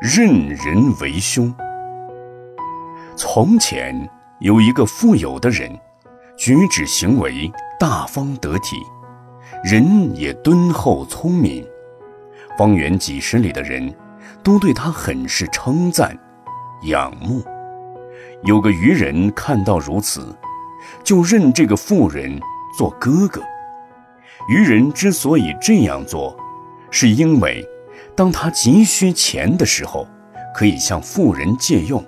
任人为凶。从前有一个富有的人，举止行为大方得体，人也敦厚聪明，方圆几十里的人都对他很是称赞、仰慕。有个渔人看到如此，就认这个富人做哥哥。渔人之所以这样做，是因为当他急需钱的时候，可以向富人借用；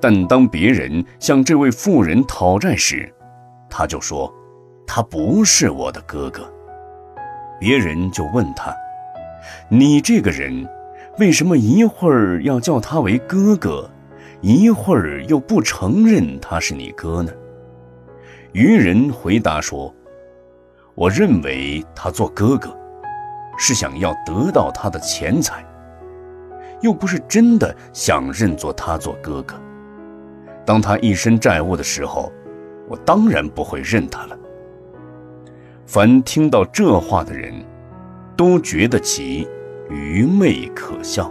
但当别人向这位富人讨债时，他就说他不是我的哥哥。别人就问他：“你这个人，为什么一会儿要叫他为哥哥？”一会儿又不承认他是你哥呢？愚人回答说：“我认为他做哥哥，是想要得到他的钱财，又不是真的想认作他做哥哥。当他一身债务的时候，我当然不会认他了。”凡听到这话的人，都觉得其愚昧可笑。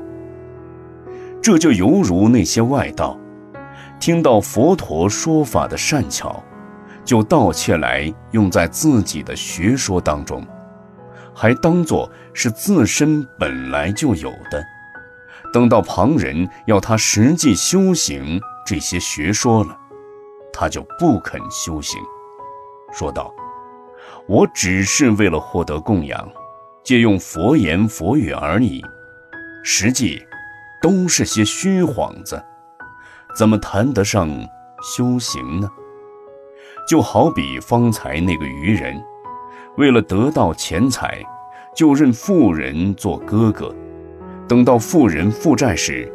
这就犹如那些外道，听到佛陀说法的善巧，就盗窃来用在自己的学说当中，还当作是自身本来就有的。等到旁人要他实际修行这些学说了，他就不肯修行，说道：“我只是为了获得供养，借用佛言佛语而已，实际。”都是些虚幌子，怎么谈得上修行呢？就好比方才那个愚人，为了得到钱财，就认富人做哥哥；等到富人负债时，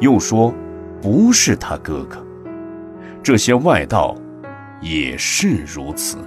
又说不是他哥哥。这些外道也是如此。